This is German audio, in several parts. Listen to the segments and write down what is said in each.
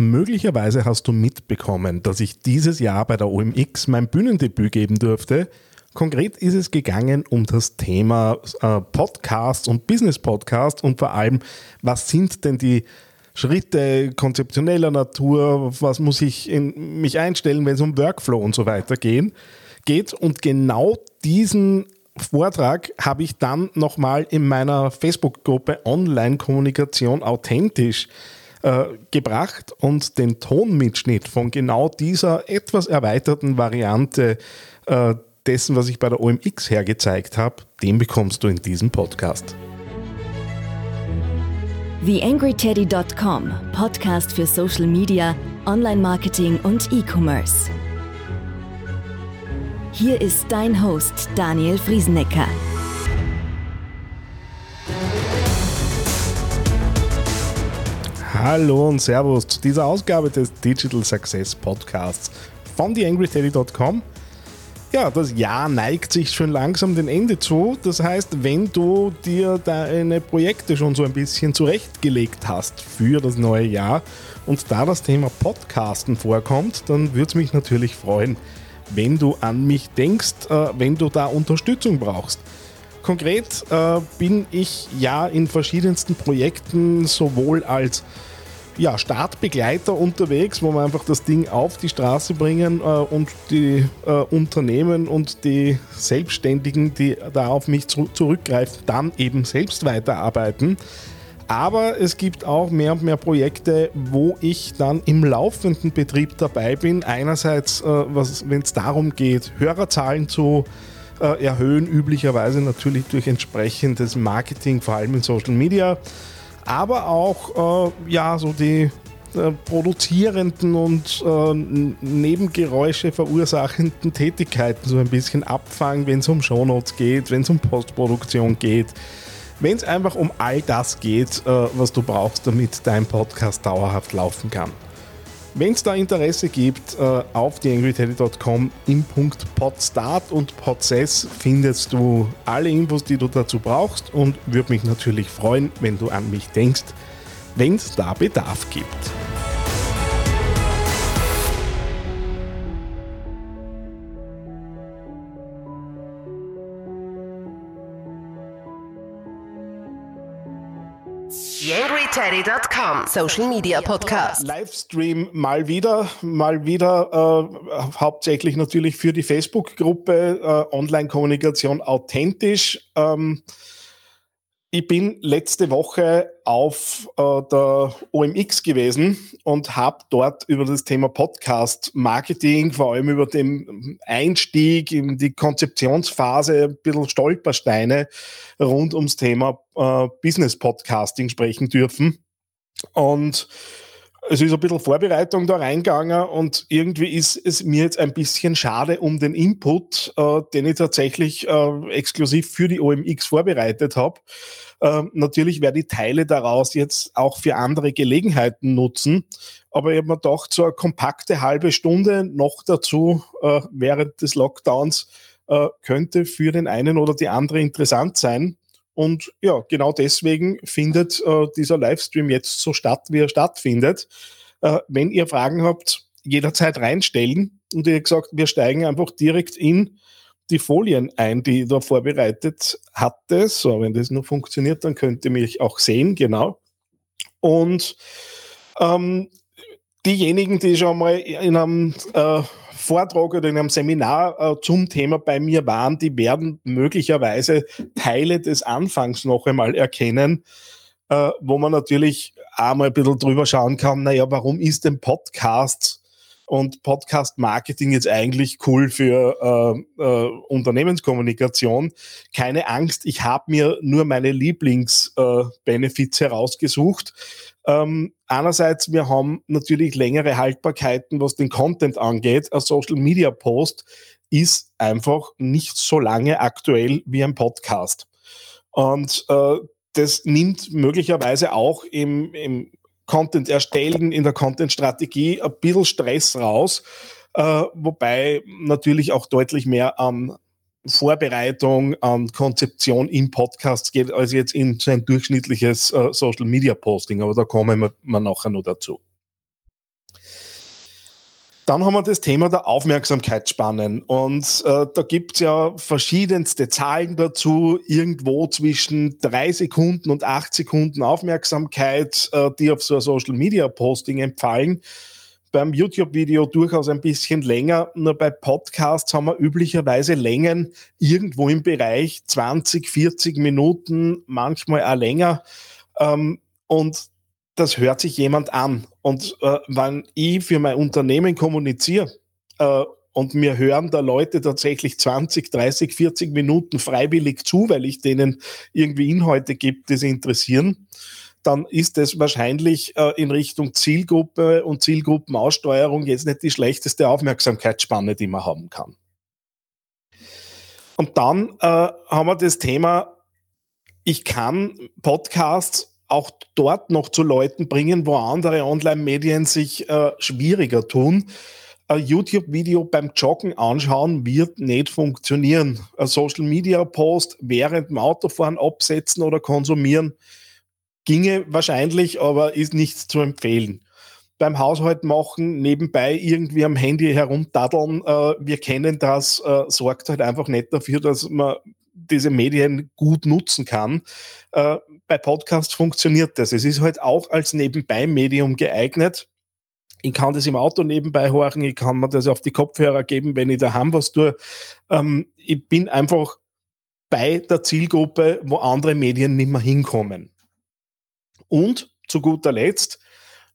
Möglicherweise hast du mitbekommen, dass ich dieses Jahr bei der OMX mein Bühnendebüt geben durfte. Konkret ist es gegangen um das Thema äh, Podcast und Business Podcast und vor allem, was sind denn die Schritte konzeptioneller Natur, was muss ich in mich einstellen, wenn es um Workflow und so weiter gehen, geht. Und genau diesen Vortrag habe ich dann nochmal in meiner Facebook-Gruppe Online-Kommunikation authentisch äh, gebracht und den Tonmitschnitt von genau dieser etwas erweiterten Variante äh, dessen, was ich bei der OMX hergezeigt habe, den bekommst du in diesem Podcast. TheAngryTeddy.com, Podcast für Social Media, Online-Marketing und E-Commerce. Hier ist dein Host Daniel Friesenecker. Hallo und Servus zu dieser Ausgabe des Digital Success Podcasts von TheAngryTeddy.com. Ja, das Jahr neigt sich schon langsam dem Ende zu. Das heißt, wenn du dir deine Projekte schon so ein bisschen zurechtgelegt hast für das neue Jahr und da das Thema Podcasten vorkommt, dann würde es mich natürlich freuen, wenn du an mich denkst, äh, wenn du da Unterstützung brauchst. Konkret äh, bin ich ja in verschiedensten Projekten sowohl als ja, Startbegleiter unterwegs, wo wir einfach das Ding auf die Straße bringen äh, und die äh, Unternehmen und die Selbstständigen, die da auf mich zu zurückgreifen, dann eben selbst weiterarbeiten. Aber es gibt auch mehr und mehr Projekte, wo ich dann im laufenden Betrieb dabei bin. Einerseits, äh, wenn es darum geht, Hörerzahlen zu äh, erhöhen, üblicherweise natürlich durch entsprechendes Marketing, vor allem in Social Media aber auch äh, ja, so die äh, produzierenden und äh, Nebengeräusche verursachenden Tätigkeiten so ein bisschen abfangen, wenn es um Shownotes geht, wenn es um Postproduktion geht, wenn es einfach um all das geht, äh, was du brauchst, damit dein Podcast dauerhaft laufen kann. Wenn es da Interesse gibt, äh, auf theangryteddy.com im Punkt Podstart und Podsess findest du alle Infos, die du dazu brauchst und würde mich natürlich freuen, wenn du an mich denkst, wenn es da Bedarf gibt. TheAngryTeddy.com Social Media Podcast. Livestream mal wieder, mal wieder äh, hauptsächlich natürlich für die Facebook-Gruppe äh, Online-Kommunikation authentisch. Ähm, ich bin letzte Woche auf äh, der OMX gewesen und habe dort über das Thema Podcast Marketing, vor allem über den Einstieg in die Konzeptionsphase, ein bisschen Stolpersteine rund ums Thema äh, Business Podcasting sprechen dürfen. Und es ist ein bisschen Vorbereitung da reingegangen und irgendwie ist es mir jetzt ein bisschen schade um den Input, äh, den ich tatsächlich äh, exklusiv für die OMX vorbereitet habe. Äh, natürlich werde ich Teile daraus jetzt auch für andere Gelegenheiten nutzen, aber ich habe mir gedacht, so eine kompakte halbe Stunde noch dazu äh, während des Lockdowns äh, könnte für den einen oder die andere interessant sein. Und ja, genau deswegen findet äh, dieser Livestream jetzt so statt, wie er stattfindet. Äh, wenn ihr Fragen habt, jederzeit reinstellen. Und habe gesagt, wir steigen einfach direkt in die Folien ein, die ich da vorbereitet hatte. So, wenn das nur funktioniert, dann könnt ihr mich auch sehen, genau. Und ähm, diejenigen, die schon mal in einem äh, Vortrag oder in einem Seminar äh, zum Thema bei mir waren, die werden möglicherweise Teile des Anfangs noch einmal erkennen, äh, wo man natürlich einmal ein bisschen drüber schauen kann, naja, warum ist denn Podcast und Podcast-Marketing jetzt eigentlich cool für äh, äh, Unternehmenskommunikation? Keine Angst, ich habe mir nur meine Lieblings-Benefits äh, herausgesucht ähm, einerseits, wir haben natürlich längere Haltbarkeiten, was den Content angeht. Ein Social Media Post ist einfach nicht so lange aktuell wie ein Podcast. Und äh, das nimmt möglicherweise auch im, im Content erstellen, in der Content-Strategie ein bisschen Stress raus, äh, wobei natürlich auch deutlich mehr an Vorbereitung, an Konzeption in Podcasts geht, als jetzt in so ein durchschnittliches äh, Social Media Posting. Aber da kommen wir, wir nachher noch dazu. Dann haben wir das Thema der Aufmerksamkeitsspannen. Und äh, da gibt's ja verschiedenste Zahlen dazu, irgendwo zwischen drei Sekunden und acht Sekunden Aufmerksamkeit, äh, die auf so ein Social-Media-Posting empfallen. Beim YouTube-Video durchaus ein bisschen länger. Nur bei Podcasts haben wir üblicherweise Längen irgendwo im Bereich 20, 40 Minuten, manchmal auch länger. Ähm, und das hört sich jemand an. Und äh, wenn ich für mein Unternehmen kommuniziere äh, und mir hören da Leute tatsächlich 20, 30, 40 Minuten freiwillig zu, weil ich denen irgendwie Inhalte gibt, die sie interessieren, dann ist das wahrscheinlich äh, in Richtung Zielgruppe und Zielgruppenaussteuerung jetzt nicht die schlechteste Aufmerksamkeitsspanne, die man haben kann. Und dann äh, haben wir das Thema, ich kann Podcasts auch dort noch zu Leuten bringen, wo andere Online-Medien sich äh, schwieriger tun. Ein YouTube-Video beim Joggen anschauen wird nicht funktionieren. Ein Social-Media-Post während dem Autofahren absetzen oder konsumieren ginge wahrscheinlich, aber ist nicht zu empfehlen. Beim Haushalt machen, nebenbei irgendwie am Handy herumdaddeln, äh, wir kennen das, äh, sorgt halt einfach nicht dafür, dass man diese Medien gut nutzen kann. Äh, bei Podcasts funktioniert das. Es ist halt auch als Nebenbei-Medium geeignet. Ich kann das im Auto nebenbei horchen, ich kann mir das auf die Kopfhörer geben, wenn ich daheim was tue. Ähm, ich bin einfach bei der Zielgruppe, wo andere Medien nicht mehr hinkommen. Und zu guter Letzt,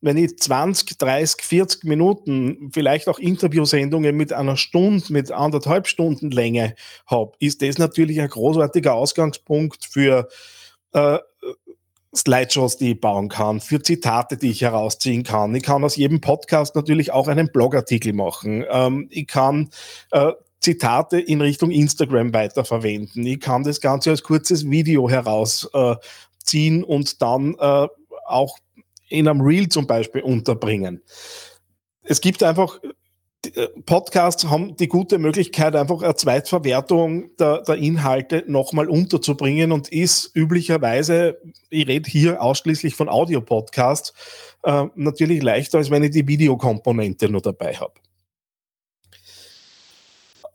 wenn ich 20, 30, 40 Minuten, vielleicht auch Interviewsendungen mit einer Stunde, mit anderthalb Stunden Länge habe, ist das natürlich ein großartiger Ausgangspunkt für äh, Slideshows, die ich bauen kann, für Zitate, die ich herausziehen kann. Ich kann aus jedem Podcast natürlich auch einen Blogartikel machen. Ähm, ich kann äh, Zitate in Richtung Instagram weiterverwenden. Ich kann das Ganze als kurzes Video herausziehen äh, und dann äh, auch in einem Reel zum Beispiel unterbringen. Es gibt einfach äh, Podcasts haben die gute Möglichkeit, einfach eine Zweitverwertung der, der Inhalte nochmal unterzubringen und ist üblicherweise, ich rede hier ausschließlich von Audio-Podcasts, äh, natürlich leichter, als wenn ich die Videokomponente nur dabei habe.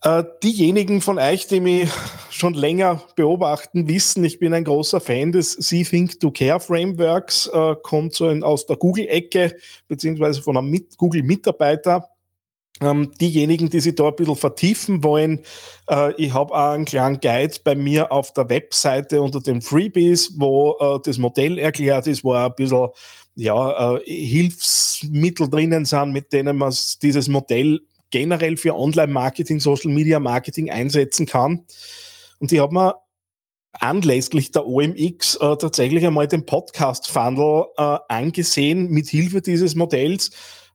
Äh, diejenigen von euch, die mich schon länger beobachten, wissen, ich bin ein großer Fan des See Think to Care Frameworks, äh, kommt so in, aus der Google-Ecke, beziehungsweise von einem Google-Mitarbeiter. Ähm, diejenigen, die sich da ein bisschen vertiefen wollen, äh, ich habe auch einen kleinen Guide bei mir auf der Webseite unter den Freebies, wo äh, das Modell erklärt ist, wo auch ein bisschen ja, äh, Hilfsmittel drinnen sind, mit denen man dieses Modell generell für Online-Marketing, Social-Media-Marketing einsetzen kann. Und ich habe mir anlässlich der OMX äh, tatsächlich einmal den Podcast-Funnel äh, angesehen mit Hilfe dieses Modells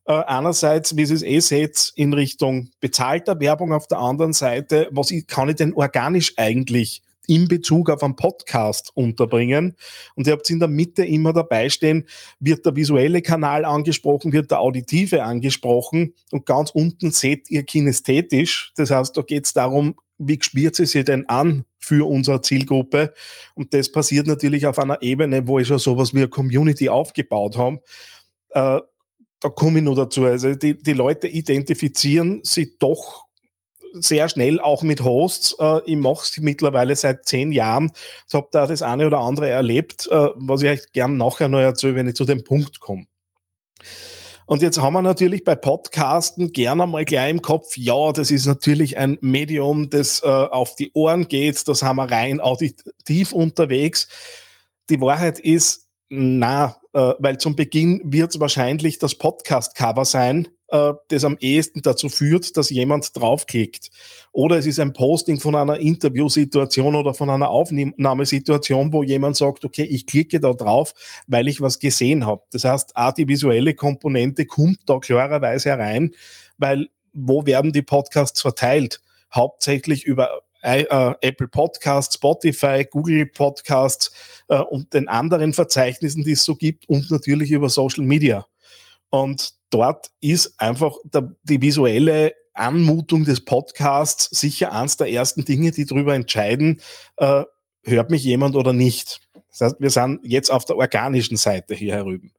äh, einerseits, wie Sie es eh seht, in Richtung bezahlter Werbung, auf der anderen Seite, was ich, kann ich denn organisch eigentlich in Bezug auf einen Podcast unterbringen. Und ihr habt in der Mitte immer dabei stehen, wird der visuelle Kanal angesprochen, wird der auditive angesprochen und ganz unten seht ihr kinästhetisch. Das heißt, da geht es darum, wie spürt sie sich denn an für unsere Zielgruppe? Und das passiert natürlich auf einer Ebene, wo ich schon sowas wie eine Community aufgebaut habe. Äh, da komme ich nur dazu. Also die, die Leute identifizieren sich doch sehr schnell auch mit Hosts. Äh, ich mache es mittlerweile seit zehn Jahren. Ich habe da das eine oder andere erlebt, äh, was ich euch gerne nachher noch erzähle, wenn ich zu dem Punkt komme. Und jetzt haben wir natürlich bei Podcasten gerne mal gleich im Kopf, ja, das ist natürlich ein Medium, das äh, auf die Ohren geht, das haben wir rein auditiv unterwegs. Die Wahrheit ist, na, äh, weil zum Beginn wird es wahrscheinlich das Podcast-Cover sein, äh, das am ehesten dazu führt, dass jemand draufklickt. Oder es ist ein Posting von einer Interviewsituation oder von einer Aufnahmesituation, wo jemand sagt, okay, ich klicke da drauf, weil ich was gesehen habe. Das heißt, auch die visuelle Komponente kommt da klarerweise herein, weil wo werden die Podcasts verteilt? Hauptsächlich über äh, Apple Podcasts, Spotify, Google Podcasts äh, und den anderen Verzeichnissen, die es so gibt und natürlich über Social Media. Und dort ist einfach der, die visuelle Anmutung des Podcasts sicher eines der ersten Dinge, die darüber entscheiden, äh, hört mich jemand oder nicht. Das heißt, wir sind jetzt auf der organischen Seite hier herüben.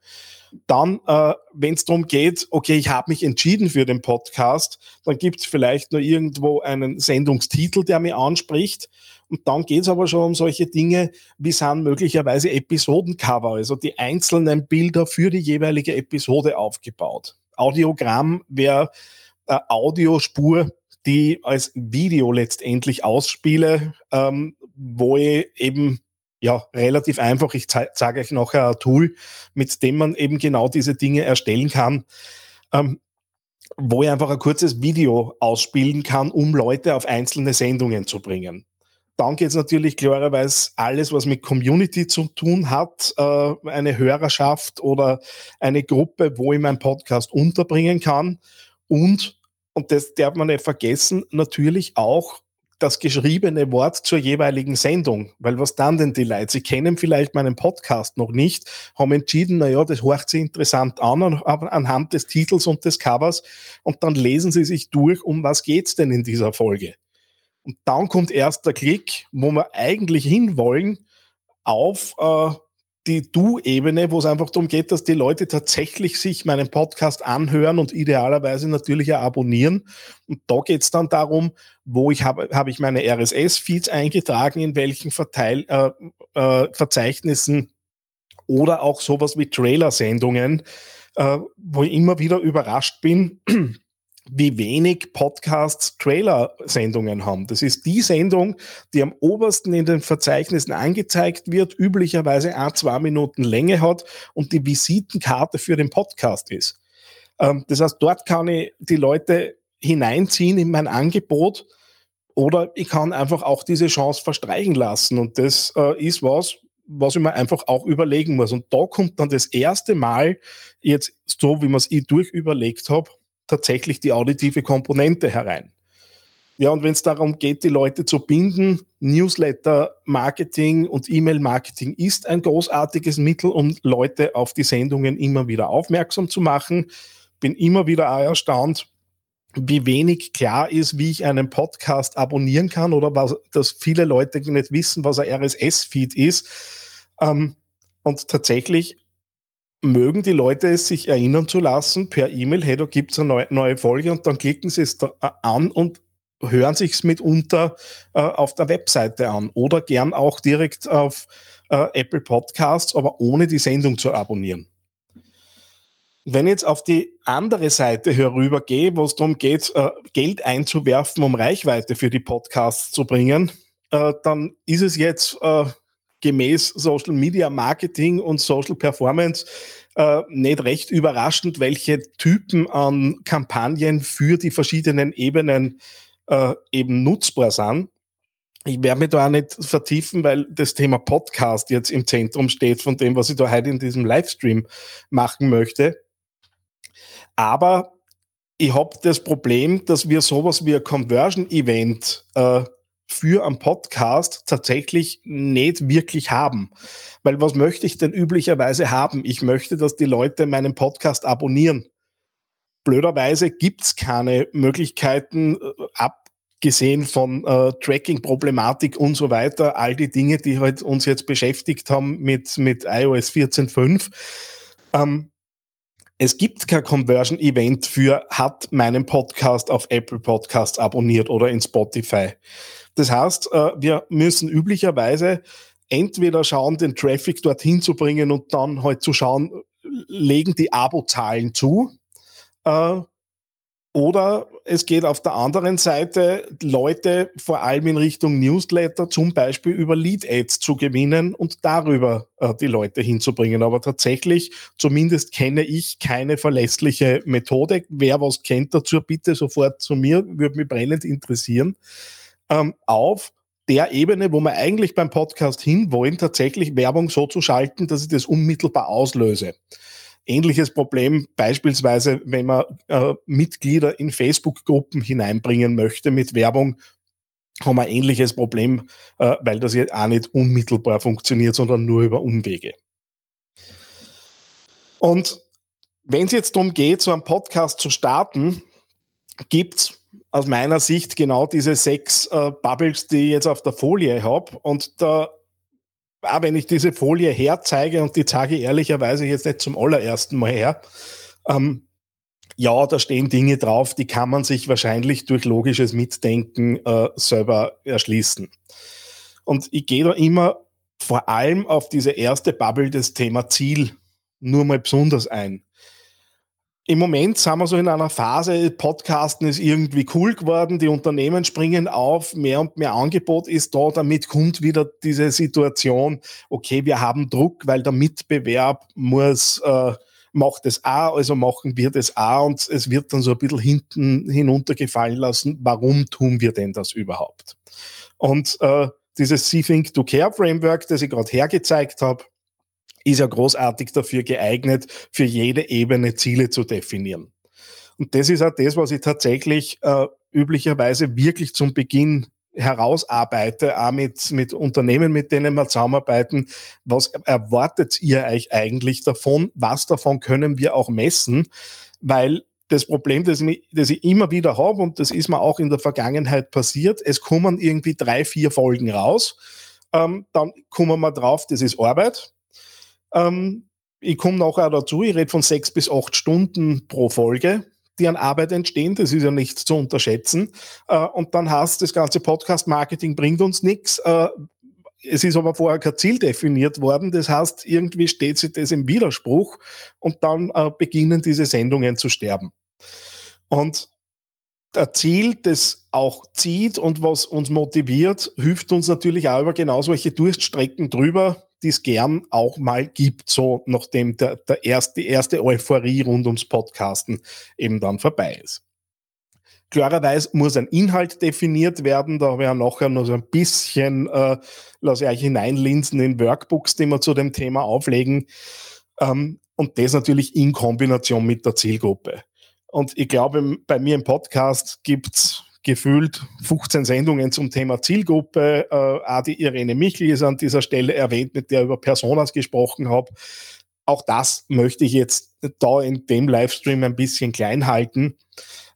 Dann, äh, wenn es darum geht, okay, ich habe mich entschieden für den Podcast, dann gibt es vielleicht nur irgendwo einen Sendungstitel, der mir anspricht. Und dann geht es aber schon um solche Dinge, wie sind möglicherweise Episodencover, also die einzelnen Bilder für die jeweilige Episode aufgebaut. Audiogramm wäre äh, Audiospur, die als Video letztendlich ausspiele, ähm, wo ich eben ja, relativ einfach. Ich zeige euch nachher ein Tool, mit dem man eben genau diese Dinge erstellen kann, ähm, wo ich einfach ein kurzes Video ausspielen kann, um Leute auf einzelne Sendungen zu bringen. Dann geht es natürlich klarerweise alles, was mit Community zu tun hat, äh, eine Hörerschaft oder eine Gruppe, wo ich meinen Podcast unterbringen kann. Und, und das darf man nicht vergessen, natürlich auch das geschriebene Wort zur jeweiligen Sendung. Weil was dann denn die Leute? Sie kennen vielleicht meinen Podcast noch nicht, haben entschieden, naja, das hört sich interessant an, anhand des Titels und des Covers. Und dann lesen sie sich durch, um was geht's denn in dieser Folge. Und dann kommt erst der Klick, wo wir eigentlich hinwollen, auf äh, die Du-Ebene, wo es einfach darum geht, dass die Leute tatsächlich sich meinen Podcast anhören und idealerweise natürlich auch abonnieren. Und da geht es dann darum, wo ich habe habe ich meine RSS-Feeds eingetragen, in welchen Verteil, äh, äh, Verzeichnissen oder auch sowas wie Trailer-Sendungen, äh, wo ich immer wieder überrascht bin, wie wenig Podcasts Trailer-Sendungen haben. Das ist die Sendung, die am obersten in den Verzeichnissen angezeigt wird, üblicherweise ein, zwei Minuten Länge hat und die Visitenkarte für den Podcast ist. Ähm, das heißt, dort kann ich die Leute hineinziehen in mein Angebot oder ich kann einfach auch diese Chance verstreichen lassen. Und das äh, ist was, was ich mir einfach auch überlegen muss. Und da kommt dann das erste Mal, jetzt so wie man es ich durchüberlegt habe, tatsächlich die auditive Komponente herein. Ja, und wenn es darum geht, die Leute zu binden, Newsletter-Marketing und E-Mail-Marketing ist ein großartiges Mittel, um Leute auf die Sendungen immer wieder aufmerksam zu machen. Bin immer wieder erstaunt, wie wenig klar ist, wie ich einen Podcast abonnieren kann oder was, dass viele Leute nicht wissen, was ein RSS-Feed ist. Ähm, und tatsächlich mögen die Leute es sich erinnern zu lassen per E-Mail, hey, da gibt es eine neue, neue, Folge und dann klicken sie es äh, an und hören sich es mitunter äh, auf der Webseite an oder gern auch direkt auf äh, Apple Podcasts, aber ohne die Sendung zu abonnieren. Wenn ich jetzt auf die andere Seite herübergehe, wo es darum geht, äh, Geld einzuwerfen, um Reichweite für die Podcasts zu bringen, äh, dann ist es jetzt äh, gemäß Social Media Marketing und Social Performance äh, nicht recht überraschend, welche Typen an Kampagnen für die verschiedenen Ebenen äh, eben nutzbar sind. Ich werde mich da auch nicht vertiefen, weil das Thema Podcast jetzt im Zentrum steht von dem, was ich da heute in diesem Livestream machen möchte. Aber ich habe das Problem, dass wir sowas wie ein Conversion-Event äh, für einen Podcast tatsächlich nicht wirklich haben. Weil was möchte ich denn üblicherweise haben? Ich möchte, dass die Leute meinen Podcast abonnieren. Blöderweise gibt es keine Möglichkeiten, äh, abgesehen von äh, Tracking-Problematik und so weiter, all die Dinge, die halt uns jetzt beschäftigt haben mit, mit iOS 14.5. Ähm, es gibt kein Conversion-Event für hat meinen Podcast auf Apple Podcasts abonniert oder in Spotify. Das heißt, äh, wir müssen üblicherweise entweder schauen, den Traffic dorthin zu bringen und dann halt zu schauen, legen die Abozahlen zu. Oder es geht auf der anderen Seite, Leute vor allem in Richtung Newsletter zum Beispiel über Lead-Ads zu gewinnen und darüber äh, die Leute hinzubringen. Aber tatsächlich, zumindest kenne ich keine verlässliche Methode. Wer was kennt dazu, bitte sofort zu mir, würde mich brennend interessieren ähm, auf der Ebene, wo wir eigentlich beim Podcast hinwollen, tatsächlich Werbung so zu schalten, dass ich das unmittelbar auslöse. Ähnliches Problem beispielsweise, wenn man äh, Mitglieder in Facebook-Gruppen hineinbringen möchte mit Werbung, haben wir ein ähnliches Problem, äh, weil das jetzt auch nicht unmittelbar funktioniert, sondern nur über Umwege. Und wenn es jetzt darum geht, so einen Podcast zu starten, gibt es aus meiner Sicht genau diese sechs äh, Bubbles, die ich jetzt auf der Folie habe. Und da auch wenn ich diese Folie herzeige und die zeige ehrlicherweise jetzt nicht zum allerersten Mal her, ähm, ja, da stehen Dinge drauf, die kann man sich wahrscheinlich durch logisches Mitdenken äh, selber erschließen. Und ich gehe da immer vor allem auf diese erste Bubble des Thema Ziel nur mal besonders ein. Im Moment sind wir so in einer Phase, Podcasten ist irgendwie cool geworden, die Unternehmen springen auf, mehr und mehr Angebot ist da, damit kommt wieder diese Situation, okay, wir haben Druck, weil der Mitbewerb muss, äh, macht es auch, also machen wir das auch und es wird dann so ein bisschen hinten hinuntergefallen lassen, warum tun wir denn das überhaupt? Und äh, dieses See Think to Care Framework, das ich gerade hergezeigt habe, ist ja großartig dafür geeignet, für jede Ebene Ziele zu definieren. Und das ist auch das, was ich tatsächlich äh, üblicherweise wirklich zum Beginn herausarbeite, auch mit, mit Unternehmen, mit denen wir zusammenarbeiten. Was erwartet ihr euch eigentlich davon? Was davon können wir auch messen? Weil das Problem, das, das ich immer wieder habe, und das ist mir auch in der Vergangenheit passiert, es kommen irgendwie drei, vier Folgen raus. Ähm, dann kommen wir drauf, das ist Arbeit. Ähm, ich komme nachher dazu, ich rede von sechs bis acht Stunden pro Folge, die an Arbeit entstehen. Das ist ja nicht zu unterschätzen. Äh, und dann heißt das ganze Podcast-Marketing bringt uns nichts. Äh, es ist aber vorher kein Ziel definiert worden. Das heißt, irgendwie steht sich das im Widerspruch und dann äh, beginnen diese Sendungen zu sterben. Und der Ziel, das auch zieht und was uns motiviert, hilft uns natürlich auch über genau solche Durststrecken drüber, die es gern auch mal gibt, so nachdem der, der erste, die erste Euphorie rund ums Podcasten eben dann vorbei ist. Klarerweise muss ein Inhalt definiert werden. Da habe ich nachher noch so ein bisschen, äh, lasse ich euch hineinlinsen in Workbooks, die wir zu dem Thema auflegen. Ähm, und das natürlich in Kombination mit der Zielgruppe. Und ich glaube, bei mir im Podcast gibt's gefühlt 15 Sendungen zum Thema Zielgruppe. Äh, die Irene Michel ist an dieser Stelle erwähnt, mit der ich über Personas gesprochen habe. Auch das möchte ich jetzt da in dem Livestream ein bisschen klein halten.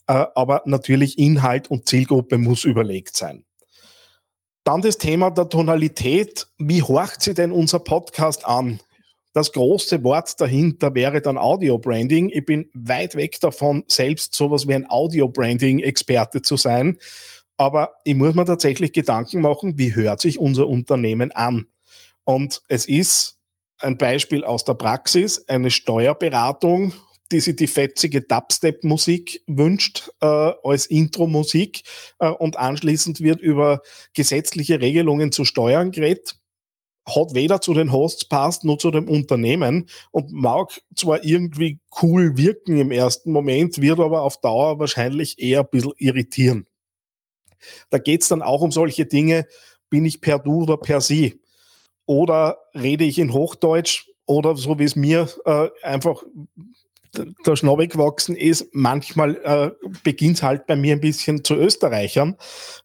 Äh, aber natürlich Inhalt und Zielgruppe muss überlegt sein. Dann das Thema der Tonalität. Wie horcht sie denn unser Podcast an? Das große Wort dahinter wäre dann Audio-Branding. Ich bin weit weg davon, selbst sowas wie ein Audio-Branding-Experte zu sein. Aber ich muss mir tatsächlich Gedanken machen, wie hört sich unser Unternehmen an? Und es ist ein Beispiel aus der Praxis, eine Steuerberatung, die sich die fetzige Dubstep-Musik wünscht äh, als Intro-Musik äh, und anschließend wird über gesetzliche Regelungen zu Steuern geredet hat weder zu den Hosts passt, noch zu dem Unternehmen und mag zwar irgendwie cool wirken im ersten Moment, wird aber auf Dauer wahrscheinlich eher ein bisschen irritieren. Da geht's dann auch um solche Dinge, bin ich per Du oder per Sie? Oder rede ich in Hochdeutsch oder so wie es mir äh, einfach der Schnabel gewachsen ist, manchmal äh, beginnt halt bei mir ein bisschen zu Österreichern.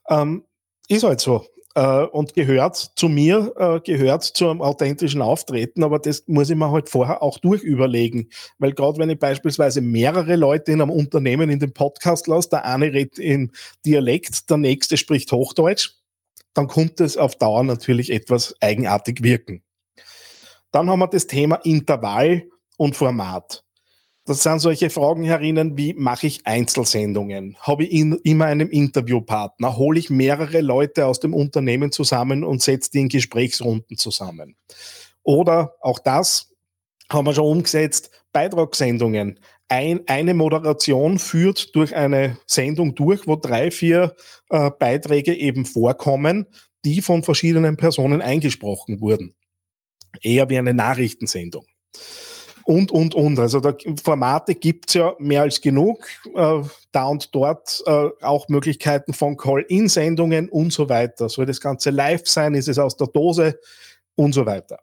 Ähm, ist halt so äh, und gehört zu mir, äh, gehört zu einem authentischen Auftreten, aber das muss ich mir halt vorher auch durchüberlegen. Weil gerade wenn ich beispielsweise mehrere Leute in einem Unternehmen in den Podcast lasse, der eine redet in Dialekt, der nächste spricht Hochdeutsch, dann kommt es auf Dauer natürlich etwas eigenartig wirken. Dann haben wir das Thema Intervall und Format. Das sind solche Fragen herinnen, wie mache ich Einzelsendungen? Habe ich in, immer einen Interviewpartner? Hole ich mehrere Leute aus dem Unternehmen zusammen und setze die in Gesprächsrunden zusammen? Oder auch das haben wir schon umgesetzt, Beitragssendungen. Ein, eine Moderation führt durch eine Sendung durch, wo drei, vier äh, Beiträge eben vorkommen, die von verschiedenen Personen eingesprochen wurden. Eher wie eine Nachrichtensendung und, und, und. Also da, Formate gibt's ja mehr als genug. Äh, da und dort äh, auch Möglichkeiten von Call-In-Sendungen und so weiter. Soll das Ganze live sein? Ist es aus der Dose? Und so weiter.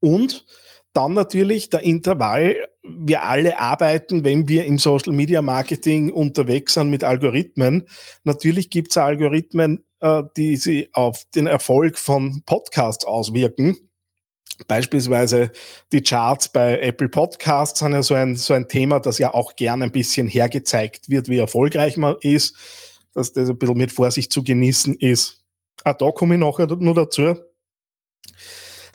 Und dann natürlich der Intervall. Wir alle arbeiten, wenn wir im Social Media Marketing unterwegs sind mit Algorithmen. Natürlich gibt's Algorithmen, äh, die sie auf den Erfolg von Podcasts auswirken. Beispielsweise die Charts bei Apple Podcasts sind ja so ein, so ein Thema, das ja auch gerne ein bisschen hergezeigt wird, wie erfolgreich man ist, dass das ein bisschen mit Vorsicht zu genießen ist. Auch da komme ich nachher nur dazu.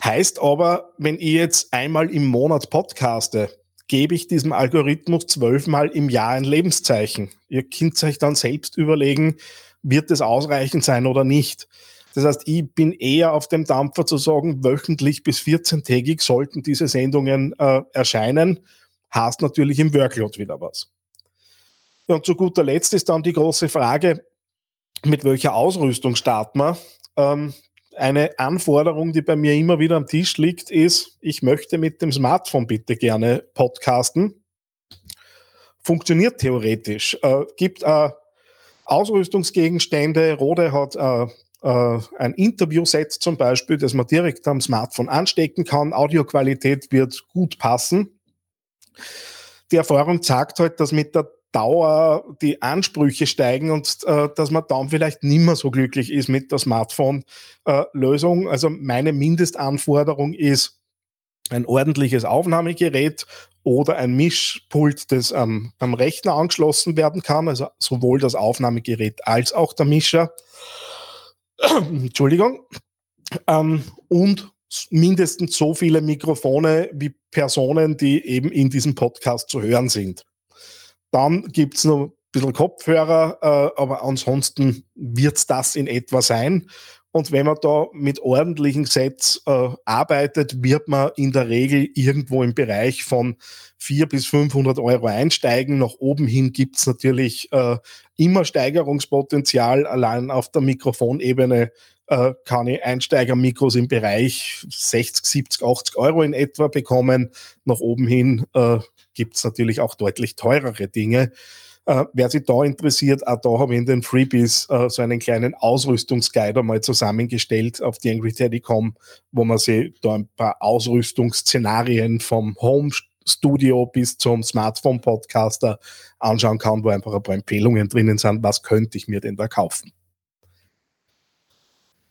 Heißt aber, wenn ich jetzt einmal im Monat podcaste, gebe ich diesem Algorithmus zwölfmal im Jahr ein Lebenszeichen. Ihr könnt euch dann selbst überlegen, wird es ausreichend sein oder nicht. Das heißt, ich bin eher auf dem Dampfer zu sagen, wöchentlich bis 14-tägig sollten diese Sendungen äh, erscheinen. Hast natürlich im Workload wieder was. Und zu guter Letzt ist dann die große Frage, mit welcher Ausrüstung starten wir? Ähm, eine Anforderung, die bei mir immer wieder am Tisch liegt, ist, ich möchte mit dem Smartphone bitte gerne podcasten. Funktioniert theoretisch. Äh, gibt äh, Ausrüstungsgegenstände. Rode hat äh, äh, ein Interview-Set zum Beispiel, das man direkt am Smartphone anstecken kann. Audioqualität wird gut passen. Die Erfahrung zeigt halt, dass mit der Dauer die Ansprüche steigen und äh, dass man dann vielleicht nicht mehr so glücklich ist mit der Smartphone-Lösung. Äh, also meine Mindestanforderung ist ein ordentliches Aufnahmegerät oder ein Mischpult, das ähm, am Rechner angeschlossen werden kann, also sowohl das Aufnahmegerät als auch der Mischer. Entschuldigung. Ähm, und mindestens so viele Mikrofone wie Personen, die eben in diesem Podcast zu hören sind. Dann gibt es noch ein bisschen Kopfhörer, äh, aber ansonsten wird es das in etwa sein. Und wenn man da mit ordentlichen Sets äh, arbeitet, wird man in der Regel irgendwo im Bereich von 400 bis 500 Euro einsteigen. Nach oben hin gibt es natürlich äh, immer Steigerungspotenzial. Allein auf der Mikrofonebene äh, kann ich Einsteigermikros im Bereich 60, 70, 80 Euro in etwa bekommen. Nach oben hin äh, gibt es natürlich auch deutlich teurere Dinge. Äh, wer sich da interessiert, auch da habe ich in den Freebies äh, so einen kleinen Ausrüstungsguide einmal zusammengestellt auf die AngryTeddy.com, wo man sich da ein paar Ausrüstungsszenarien vom Home Studio bis zum Smartphone-Podcaster anschauen kann, wo einfach ein paar Empfehlungen drinnen sind, was könnte ich mir denn da kaufen.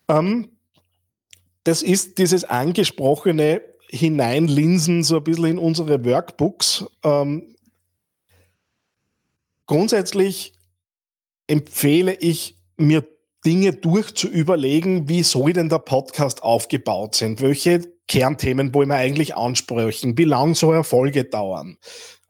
Ähm, das ist dieses angesprochene Hineinlinsen so ein bisschen in unsere Workbooks. Ähm, grundsätzlich empfehle ich mir Dinge durchzuüberlegen, wie soll denn der Podcast aufgebaut sein? Welche Kernthemen wollen wir eigentlich ansprechen? Wie lang soll eine Folge dauern?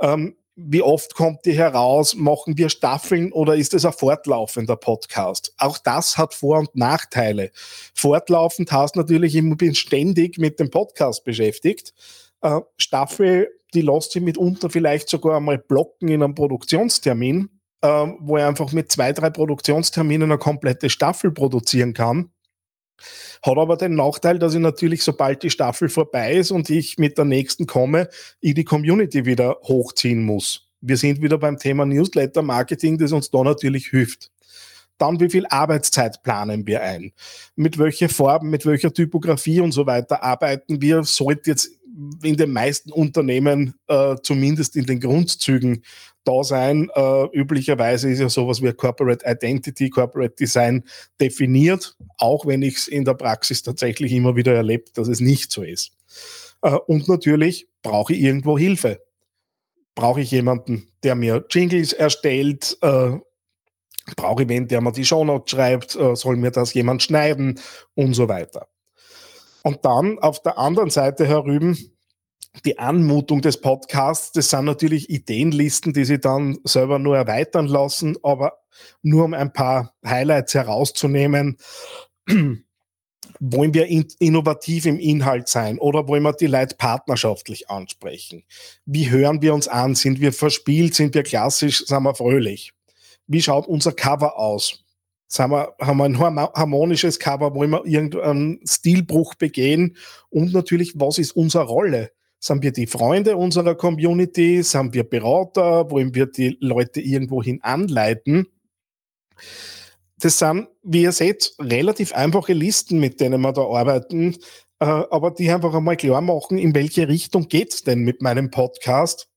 Ähm, wie oft kommt die heraus? Machen wir Staffeln oder ist es ein fortlaufender Podcast? Auch das hat Vor- und Nachteile. Fortlaufend heißt natürlich, ich bin ständig mit dem Podcast beschäftigt. Äh, Staffel die lässt sich mitunter vielleicht sogar einmal blocken in einem Produktionstermin, äh, wo er einfach mit zwei, drei Produktionsterminen eine komplette Staffel produzieren kann. Hat aber den Nachteil, dass ich natürlich, sobald die Staffel vorbei ist und ich mit der nächsten komme, ich die Community wieder hochziehen muss. Wir sind wieder beim Thema Newsletter Marketing, das uns da natürlich hilft. Dann, wie viel Arbeitszeit planen wir ein? Mit welchen Farben, mit welcher Typografie und so weiter arbeiten wir? Sollte jetzt in den meisten Unternehmen äh, zumindest in den Grundzügen da sein. Äh, üblicherweise ist ja sowas wie Corporate Identity, Corporate Design definiert, auch wenn ich es in der Praxis tatsächlich immer wieder erlebt, dass es nicht so ist. Äh, und natürlich brauche ich irgendwo Hilfe. Brauche ich jemanden, der mir Jingles erstellt? Äh, brauche ich wen, der mir die Shownotes schreibt? Äh, soll mir das jemand schneiden? Und so weiter. Und dann auf der anderen Seite herüben die Anmutung des Podcasts, das sind natürlich Ideenlisten, die sie dann selber nur erweitern lassen, aber nur um ein paar Highlights herauszunehmen. wollen wir in, innovativ im Inhalt sein oder wollen wir die Leute partnerschaftlich ansprechen? Wie hören wir uns an? Sind wir verspielt? Sind wir klassisch? Sind wir fröhlich? Wie schaut unser Cover aus? Sagen wir, haben wir ein harmonisches Cover, wollen wir irgendeinen Stilbruch begehen? Und natürlich, was ist unsere Rolle? Sind wir die Freunde unserer Community? Sind wir Berater? Wollen wir die Leute irgendwohin anleiten? Das sind, wie ihr seht, relativ einfache Listen, mit denen wir da arbeiten, äh, aber die einfach einmal klar machen, in welche Richtung geht's denn mit meinem Podcast,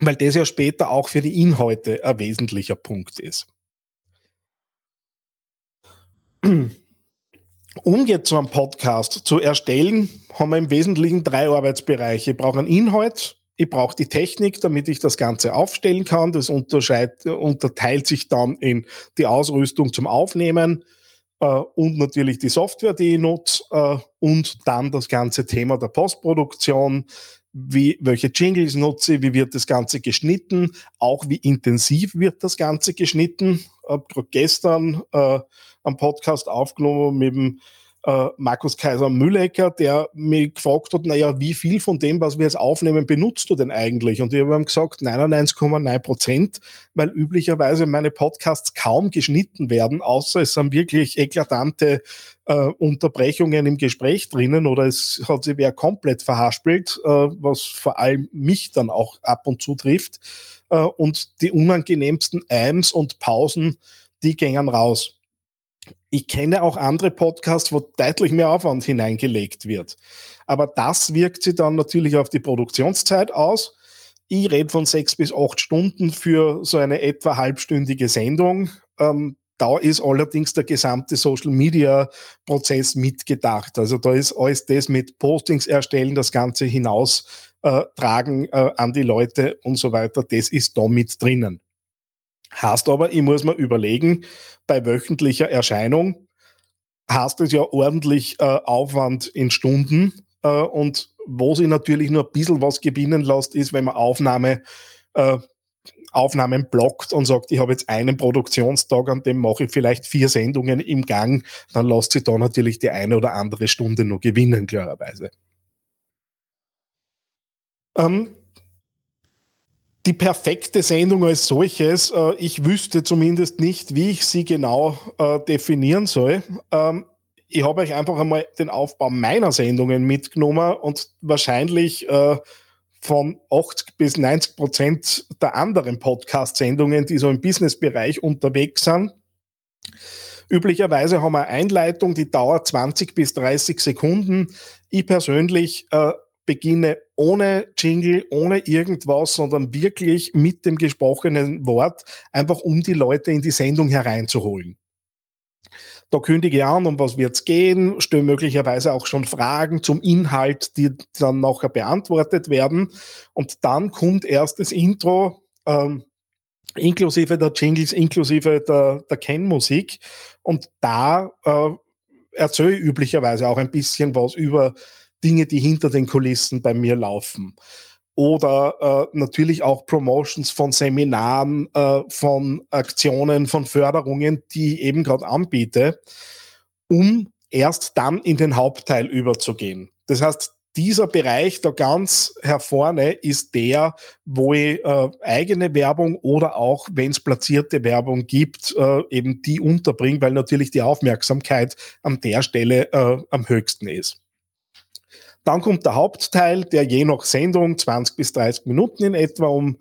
weil das ja später auch für die Inhalte ein wesentlicher Punkt ist. Um jetzt so einen Podcast zu erstellen, haben wir im Wesentlichen drei Arbeitsbereiche. Ich brauche einen Inhalt, ich brauche die Technik, damit ich das Ganze aufstellen kann. Das unterteilt sich dann in die Ausrüstung zum Aufnehmen, äh, und natürlich die Software, die ich nutze äh, und dann das ganze Thema der Postproduktion, wie, welche Jingles nutze ich, wie wird das Ganze geschnitten, auch wie intensiv wird das Ganze geschnitten. Ich gestern äh, einen Podcast aufgenommen mit dem äh, Markus Kaiser Müllecker, der mich gefragt hat, naja, wie viel von dem, was wir jetzt aufnehmen, benutzt du denn eigentlich? Und ich habe ihm gesagt, 99,9 Prozent, weil üblicherweise meine Podcasts kaum geschnitten werden, außer es sind wirklich eklatante äh, Unterbrechungen im Gespräch drinnen oder es hat sich wer komplett verhaspelt, äh, was vor allem mich dann auch ab und zu trifft. Äh, und die unangenehmsten Eims und Pausen, die gängen raus. Ich kenne auch andere Podcasts, wo deutlich mehr Aufwand hineingelegt wird. Aber das wirkt sich dann natürlich auf die Produktionszeit aus. Ich rede von sechs bis acht Stunden für so eine etwa halbstündige Sendung. Ähm, da ist allerdings der gesamte Social Media Prozess mitgedacht. Also da ist alles das mit Postings erstellen, das Ganze hinaus äh, äh, an die Leute und so weiter. Das ist da mit drinnen. Heißt aber, ich muss mir überlegen, bei wöchentlicher Erscheinung hast es ja ordentlich äh, Aufwand in Stunden äh, und wo sie natürlich nur ein bisschen was gewinnen lässt, ist, wenn man Aufnahme, äh, Aufnahmen blockt und sagt, ich habe jetzt einen Produktionstag, an dem mache ich vielleicht vier Sendungen im Gang, dann lässt sie da natürlich die eine oder andere Stunde nur gewinnen, klarerweise. Ähm, die perfekte Sendung als solches, äh, ich wüsste zumindest nicht, wie ich sie genau äh, definieren soll. Ähm, ich habe euch einfach einmal den Aufbau meiner Sendungen mitgenommen und wahrscheinlich äh, von 80 bis 90 Prozent der anderen Podcast-Sendungen, die so im Business-Bereich unterwegs sind. Üblicherweise haben wir eine Einleitung, die dauert 20 bis 30 Sekunden. Ich persönlich äh, beginne ohne Jingle, ohne irgendwas, sondern wirklich mit dem gesprochenen Wort, einfach um die Leute in die Sendung hereinzuholen. Da kündige ich an, um was wird es gehen, stelle möglicherweise auch schon Fragen zum Inhalt, die dann nachher beantwortet werden. Und dann kommt erst das Intro, ähm, inklusive der Jingles, inklusive der, der Kennmusik. Und da äh, erzähle ich üblicherweise auch ein bisschen was über Dinge, die hinter den Kulissen bei mir laufen. Oder äh, natürlich auch Promotions von Seminaren, äh, von Aktionen, von Förderungen, die ich eben gerade anbiete, um erst dann in den Hauptteil überzugehen. Das heißt, dieser Bereich da ganz hervorne ist der, wo ich äh, eigene Werbung oder auch, wenn es platzierte Werbung gibt, äh, eben die unterbringe, weil natürlich die Aufmerksamkeit an der Stelle äh, am höchsten ist. Dann kommt der Hauptteil, der je nach Sendung 20 bis 30 Minuten in etwa um,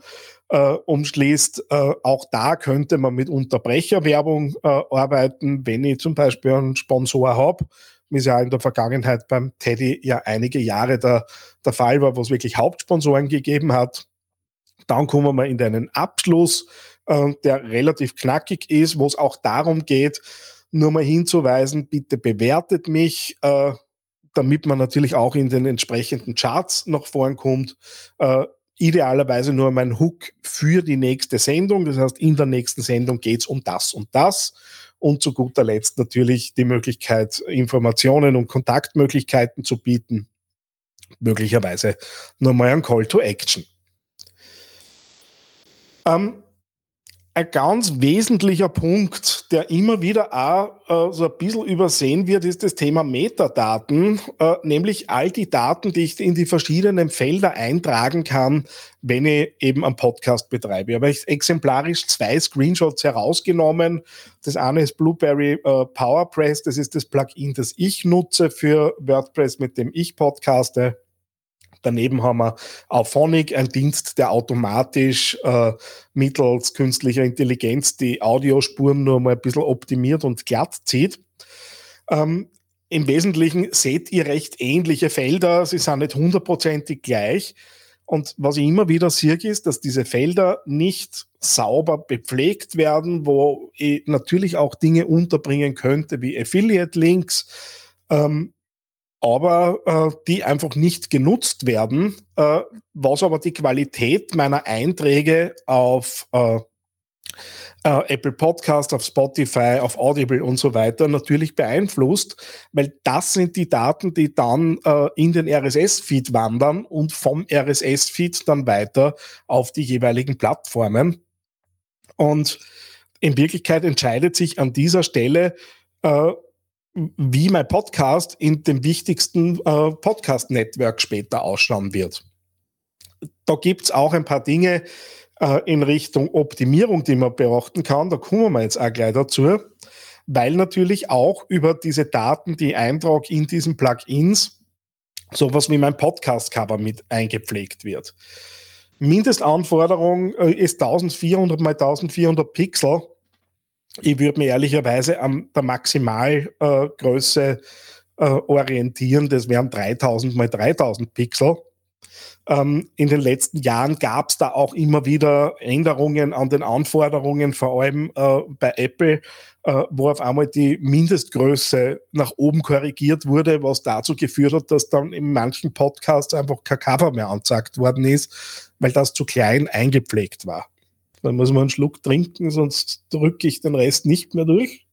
äh, umschließt. Äh, auch da könnte man mit Unterbrecherwerbung äh, arbeiten, wenn ich zum Beispiel einen Sponsor habe, wie es ja in der Vergangenheit beim Teddy ja einige Jahre der, der Fall war, wo es wirklich Hauptsponsoren gegeben hat. Dann kommen wir in einen Abschluss, äh, der relativ knackig ist, wo es auch darum geht, nur mal hinzuweisen, bitte bewertet mich, äh, damit man natürlich auch in den entsprechenden Charts nach vorn kommt. Äh, idealerweise nur mein Hook für die nächste Sendung. Das heißt, in der nächsten Sendung geht es um das und das. Und zu guter Letzt natürlich die Möglichkeit, Informationen und Kontaktmöglichkeiten zu bieten. Möglicherweise nochmal ein Call to Action. Ähm, ein ganz wesentlicher Punkt, der immer wieder auch äh, so ein bisschen übersehen wird, ist das Thema Metadaten, äh, nämlich all die Daten, die ich in die verschiedenen Felder eintragen kann, wenn ich eben einen Podcast betreibe. Ich habe exemplarisch zwei Screenshots herausgenommen. Das eine ist Blueberry äh, PowerPress, das ist das Plugin, das ich nutze für WordPress, mit dem ich podcaste. Daneben haben wir Auphonic, ein Dienst, der automatisch äh, mittels künstlicher Intelligenz die Audiospuren nur mal ein bisschen optimiert und glatt zieht. Ähm, Im Wesentlichen seht ihr recht ähnliche Felder, sie sind nicht hundertprozentig gleich. Und was ich immer wieder sehe, ist, dass diese Felder nicht sauber bepflegt werden, wo ich natürlich auch Dinge unterbringen könnte, wie Affiliate-Links, ähm, aber äh, die einfach nicht genutzt werden, äh, was aber die Qualität meiner Einträge auf äh, äh, Apple Podcast, auf Spotify, auf Audible und so weiter natürlich beeinflusst, weil das sind die Daten, die dann äh, in den RSS-Feed wandern und vom RSS-Feed dann weiter auf die jeweiligen Plattformen. Und in Wirklichkeit entscheidet sich an dieser Stelle, äh, wie mein Podcast in dem wichtigsten äh, Podcast-Network später ausschauen wird. Da gibt's auch ein paar Dinge, äh, in Richtung Optimierung, die man beachten kann. Da kommen wir jetzt auch gleich dazu, weil natürlich auch über diese Daten, die Eintrag in diesen Plugins, sowas wie mein Podcast-Cover mit eingepflegt wird. Mindestanforderung äh, ist 1400 mal 1400 Pixel. Ich würde mir ehrlicherweise an der Maximalgröße äh, äh, orientieren. Das wären 3000 mal 3000 Pixel. Ähm, in den letzten Jahren gab es da auch immer wieder Änderungen an den Anforderungen, vor allem äh, bei Apple, äh, wo auf einmal die Mindestgröße nach oben korrigiert wurde, was dazu geführt hat, dass dann in manchen Podcasts einfach kein Cover mehr angezeigt worden ist, weil das zu klein eingepflegt war. Dann muss man einen Schluck trinken, sonst drücke ich den Rest nicht mehr durch.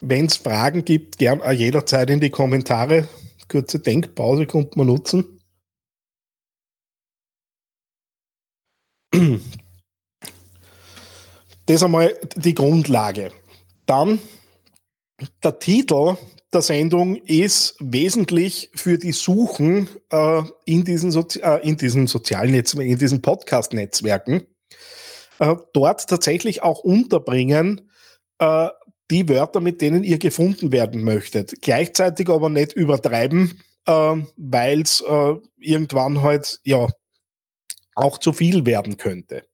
Wenn es Fragen gibt, gern jederzeit in die Kommentare kurze Denkpause konnte man nutzen. Das einmal die Grundlage. Dann der Titel der Sendung ist wesentlich für die Suchen äh, in, diesen Sozi äh, in diesen sozialen Netzwerken, in diesen Podcast-Netzwerken, äh, dort tatsächlich auch unterbringen, äh, die Wörter, mit denen ihr gefunden werden möchtet. Gleichzeitig aber nicht übertreiben, äh, weil es äh, irgendwann halt ja auch zu viel werden könnte.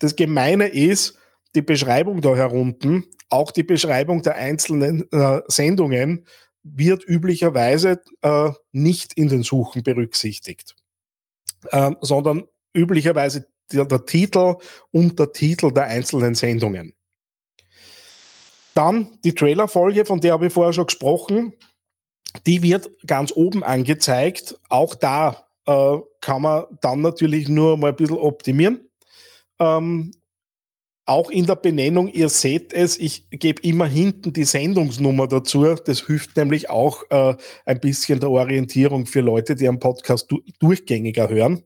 Das Gemeine ist, die Beschreibung da herunten, auch die Beschreibung der einzelnen äh, Sendungen, wird üblicherweise äh, nicht in den Suchen berücksichtigt, äh, sondern üblicherweise der, der Titel und der Titel der einzelnen Sendungen. Dann die Trailerfolge, von der habe ich vorher schon gesprochen. Die wird ganz oben angezeigt. Auch da äh, kann man dann natürlich nur mal ein bisschen optimieren. Ähm, auch in der Benennung, ihr seht es, ich gebe immer hinten die Sendungsnummer dazu. Das hilft nämlich auch äh, ein bisschen der Orientierung für Leute, die am Podcast du durchgängiger hören.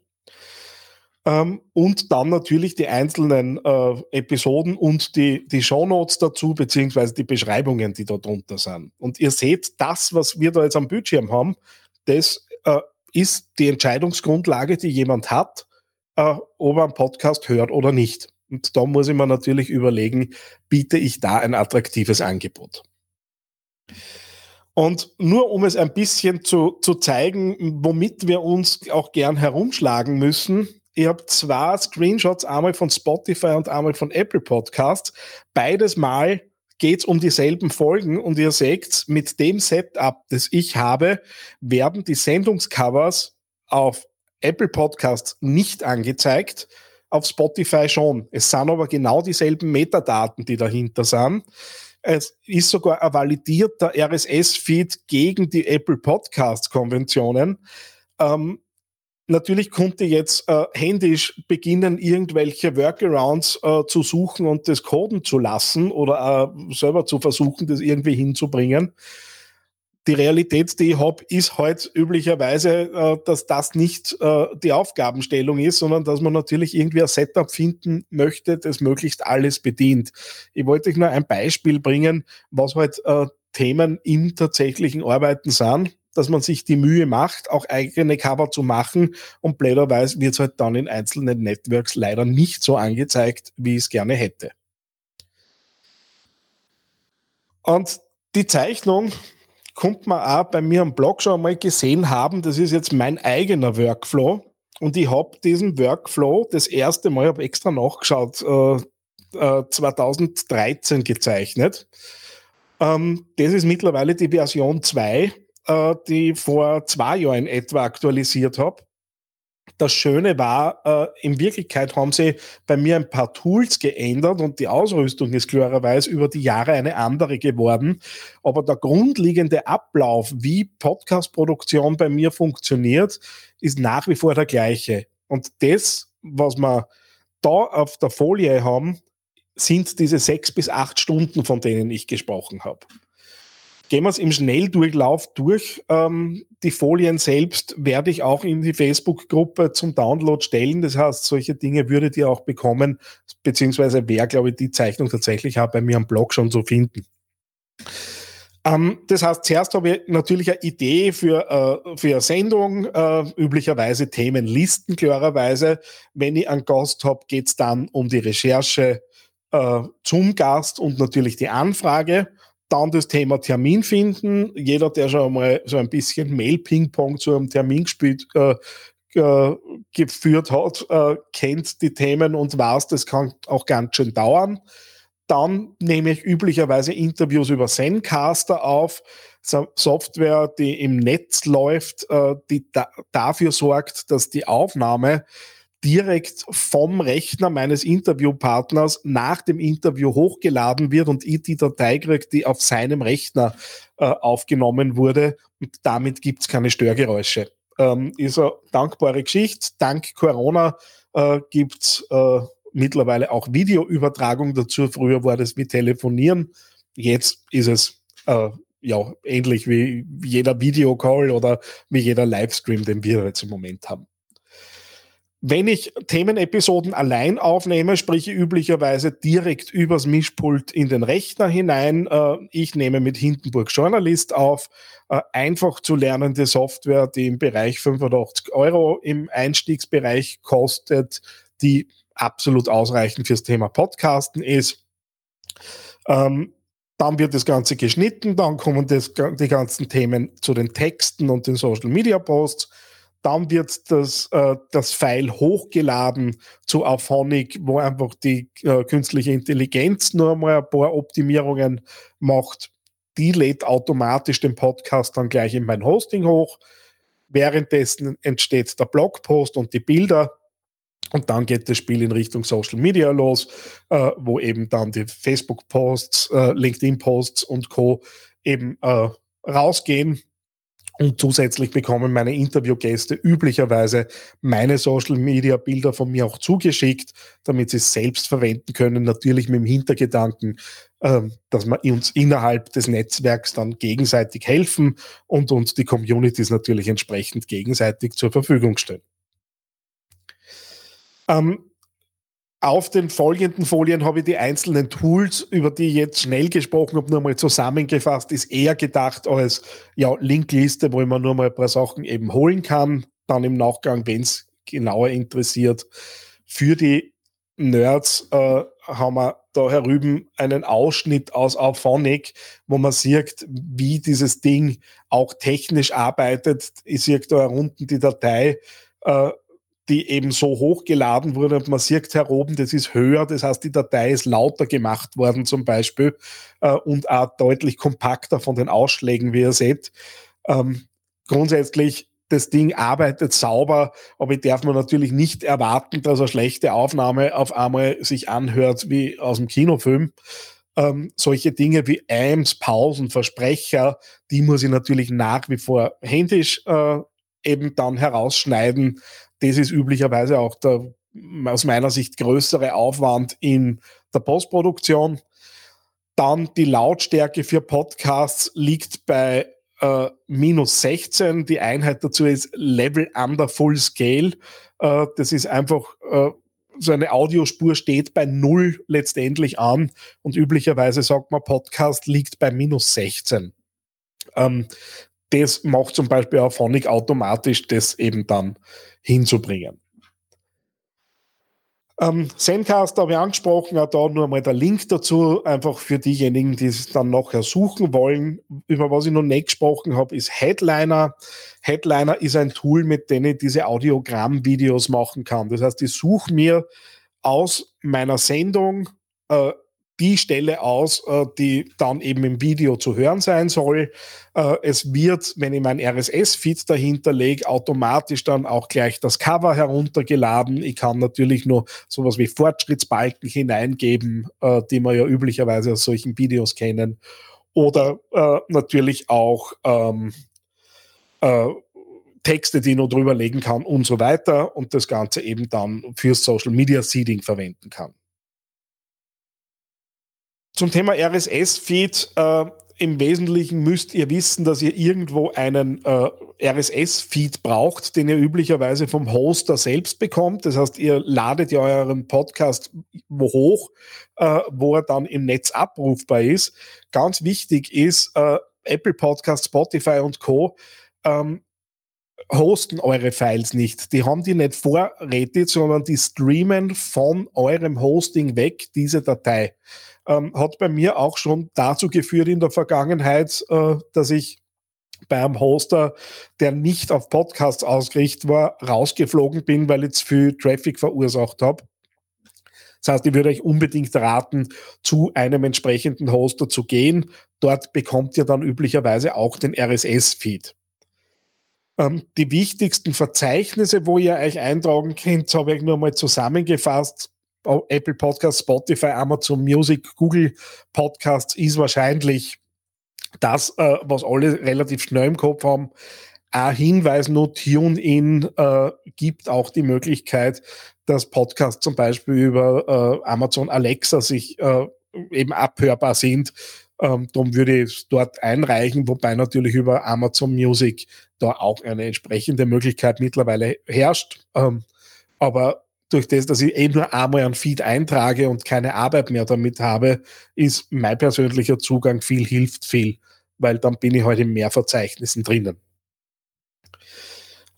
Ähm, und dann natürlich die einzelnen äh, Episoden und die, die Shownotes dazu, beziehungsweise die Beschreibungen, die da drunter sind. Und ihr seht, das, was wir da jetzt am Bildschirm haben, das äh, ist die Entscheidungsgrundlage, die jemand hat, äh, ob er einen Podcast hört oder nicht. Und da muss ich mir natürlich überlegen, biete ich da ein attraktives Angebot. Und nur um es ein bisschen zu, zu zeigen, womit wir uns auch gern herumschlagen müssen, ich habe zwei Screenshots, einmal von Spotify und einmal von Apple Podcasts. Beides Mal geht es um dieselben Folgen und ihr seht, mit dem Setup, das ich habe, werden die Sendungscovers auf Apple Podcasts nicht angezeigt, auf Spotify schon. Es sind aber genau dieselben Metadaten, die dahinter sind. Es ist sogar ein validierter RSS-Feed gegen die Apple Podcast-Konventionen. Ähm, Natürlich konnte jetzt äh, händisch beginnen, irgendwelche Workarounds äh, zu suchen und das coden zu lassen oder äh, selber zu versuchen, das irgendwie hinzubringen. Die Realität, die ich habe, ist halt üblicherweise, äh, dass das nicht äh, die Aufgabenstellung ist, sondern dass man natürlich irgendwie ein Setup finden möchte, das möglichst alles bedient. Ich wollte euch nur ein Beispiel bringen, was halt äh, Themen im tatsächlichen Arbeiten sind dass man sich die Mühe macht, auch eigene Cover zu machen und blöderweise wird es halt dann in einzelnen Networks leider nicht so angezeigt, wie ich es gerne hätte. Und die Zeichnung kommt man auch bei mir am Blog schon einmal gesehen haben. Das ist jetzt mein eigener Workflow. Und ich habe diesen Workflow das erste Mal, habe extra nachgeschaut, äh, äh, 2013 gezeichnet. Ähm, das ist mittlerweile die Version 2 äh, die vor zwei Jahren etwa aktualisiert habe. Das Schöne war, äh, in Wirklichkeit haben sie bei mir ein paar Tools geändert und die Ausrüstung ist klarerweise über die Jahre eine andere geworden. Aber der grundlegende Ablauf, wie Podcast-Produktion bei mir funktioniert, ist nach wie vor der gleiche. Und das, was man da auf der Folie haben, sind diese sechs bis acht Stunden, von denen ich gesprochen habe. Gehen wir es im Schnelldurchlauf durch. Ähm, die Folien selbst werde ich auch in die Facebook-Gruppe zum Download stellen. Das heißt, solche Dinge würdet ihr auch bekommen, beziehungsweise wer, glaube ich, die Zeichnung tatsächlich hat, bei mir am Blog schon zu finden. Ähm, das heißt, zuerst habe ich natürlich eine Idee für, äh, für eine Sendung, äh, üblicherweise Themenlisten, klarerweise. Wenn ich einen Gast habe, geht es dann um die Recherche äh, zum Gast und natürlich die Anfrage. Dann das Thema Termin finden. Jeder, der schon mal so ein bisschen Mail-Ping-Pong zu einem Termin gespielt, äh, geführt hat, äh, kennt die Themen und weiß, das kann auch ganz schön dauern. Dann nehme ich üblicherweise Interviews über Zencaster auf, Software, die im Netz läuft, äh, die da dafür sorgt, dass die Aufnahme direkt vom Rechner meines Interviewpartners nach dem Interview hochgeladen wird und ich die Datei kriege, die auf seinem Rechner äh, aufgenommen wurde. Und damit gibt es keine Störgeräusche. Ähm, ist eine dankbare Geschichte. Dank Corona äh, gibt es äh, mittlerweile auch Videoübertragung dazu. Früher war das wie Telefonieren. Jetzt ist es äh, ja ähnlich wie jeder Videocall oder wie jeder Livestream, den wir jetzt im Moment haben. Wenn ich Themenepisoden allein aufnehme, spreche ich üblicherweise direkt übers Mischpult in den Rechner hinein. Äh, ich nehme mit Hindenburg Journalist auf. Äh, einfach zu lernende Software, die im Bereich 85 Euro im Einstiegsbereich kostet, die absolut ausreichend fürs Thema Podcasten ist. Ähm, dann wird das Ganze geschnitten, dann kommen das, die ganzen Themen zu den Texten und den Social Media Posts dann wird das, äh, das File hochgeladen zu Auphonic, wo einfach die äh, künstliche Intelligenz nur mal ein paar Optimierungen macht. Die lädt automatisch den Podcast dann gleich in mein Hosting hoch. Währenddessen entsteht der Blogpost und die Bilder. Und dann geht das Spiel in Richtung Social Media los, äh, wo eben dann die Facebook-Posts, äh, LinkedIn-Posts und Co. eben äh, rausgehen und zusätzlich bekommen meine Interviewgäste üblicherweise meine Social Media Bilder von mir auch zugeschickt, damit sie es selbst verwenden können. Natürlich mit dem Hintergedanken, ähm, dass wir uns innerhalb des Netzwerks dann gegenseitig helfen und uns die Communities natürlich entsprechend gegenseitig zur Verfügung stellen. Ähm, auf den folgenden Folien habe ich die einzelnen Tools, über die ich jetzt schnell gesprochen habe, nur mal zusammengefasst. Ist eher gedacht als ja, Linkliste, wo ich mir nur mal ein paar Sachen eben holen kann. Dann im Nachgang, wenn es genauer interessiert. Für die Nerds äh, haben wir da herüben einen Ausschnitt aus Auphonic, wo man sieht, wie dieses Ding auch technisch arbeitet. Ich sehe da unten die Datei. Äh, die eben so hochgeladen wurde und man sieht hier oben, das ist höher, das heißt, die Datei ist lauter gemacht worden zum Beispiel äh, und auch deutlich kompakter von den Ausschlägen, wie ihr seht. Ähm, grundsätzlich, das Ding arbeitet sauber, aber ich darf mir natürlich nicht erwarten, dass eine schlechte Aufnahme auf einmal sich anhört wie aus dem Kinofilm. Ähm, solche Dinge wie Aims, Pausen, Versprecher, die muss ich natürlich nach wie vor händisch äh, eben dann herausschneiden, das ist üblicherweise auch der aus meiner Sicht größere Aufwand in der Postproduktion. Dann die Lautstärke für Podcasts liegt bei äh, minus 16. Die Einheit dazu ist Level under Full Scale. Äh, das ist einfach äh, so eine Audiospur steht bei null letztendlich an und üblicherweise sagt man, Podcast liegt bei minus 16. Ähm, das macht zum Beispiel auch Phonic automatisch, das eben dann hinzubringen. Ähm, Zencast habe ich angesprochen, auch da nur mal der Link dazu, einfach für diejenigen, die es dann nachher suchen wollen. Über was ich noch nicht gesprochen habe, ist Headliner. Headliner ist ein Tool, mit dem ich diese Audiogramm-Videos machen kann. Das heißt, ich suche mir aus meiner Sendung äh, die Stelle aus, äh, die dann eben im Video zu hören sein soll. Äh, es wird, wenn ich mein RSS-Feed dahinter lege, automatisch dann auch gleich das Cover heruntergeladen. Ich kann natürlich nur sowas wie Fortschrittsbalken hineingeben, äh, die wir ja üblicherweise aus solchen Videos kennen. Oder natürlich auch ähm, Texte, die ich noch drüber legen kann und so weiter und das Ganze eben dann für Social Media Seeding verwenden kann. Zum Thema RSS-Feed. Äh, Im Wesentlichen müsst ihr wissen, dass ihr irgendwo einen äh, RSS-Feed braucht, den ihr üblicherweise vom Hoster selbst bekommt. Das heißt, ihr ladet ja euren Podcast wo hoch, äh, wo er dann im Netz abrufbar ist. Ganz wichtig ist, äh, Apple Podcast, Spotify und Co. Ähm, hosten eure Files nicht. Die haben die nicht vorrätig, sondern die streamen von eurem Hosting weg diese Datei ähm, hat bei mir auch schon dazu geführt in der Vergangenheit, äh, dass ich bei einem Hoster, der nicht auf Podcasts ausgerichtet war, rausgeflogen bin, weil ich zu viel Traffic verursacht habe. Das heißt, ich würde euch unbedingt raten, zu einem entsprechenden Hoster zu gehen. Dort bekommt ihr dann üblicherweise auch den RSS-Feed. Ähm, die wichtigsten Verzeichnisse, wo ihr euch eintragen könnt, habe ich nur mal zusammengefasst. Apple Podcasts, Spotify, Amazon Music, Google Podcasts ist wahrscheinlich das, äh, was alle relativ schnell im Kopf haben. Ein Hinweis nur, TuneIn äh, gibt auch die Möglichkeit, dass Podcasts zum Beispiel über äh, Amazon Alexa sich äh, eben abhörbar sind. Ähm, darum würde ich es dort einreichen, wobei natürlich über Amazon Music da auch eine entsprechende Möglichkeit mittlerweile herrscht. Ähm, aber durch das, dass ich eben nur einmal einen Feed eintrage und keine Arbeit mehr damit habe, ist mein persönlicher Zugang viel hilft viel, weil dann bin ich heute halt in mehr Verzeichnissen drinnen.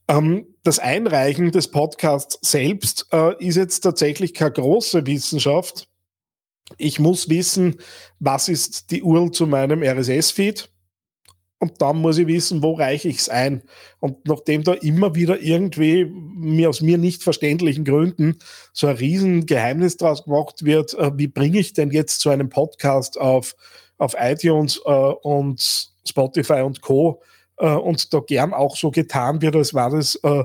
Ähm, das Einreichen des Podcasts selbst äh, ist jetzt tatsächlich keine große Wissenschaft. Ich muss wissen, was ist die URL zu meinem RSS-Feed und dann muss ich wissen, wo reiche ich es ein. Und nachdem da immer wieder irgendwie mir aus mir nicht verständlichen Gründen so ein Riesengeheimnis draus gemacht wird, äh, wie bringe ich denn jetzt zu einem Podcast auf, auf iTunes äh, und Spotify und Co. Äh, und da gern auch so getan wird, als war das äh,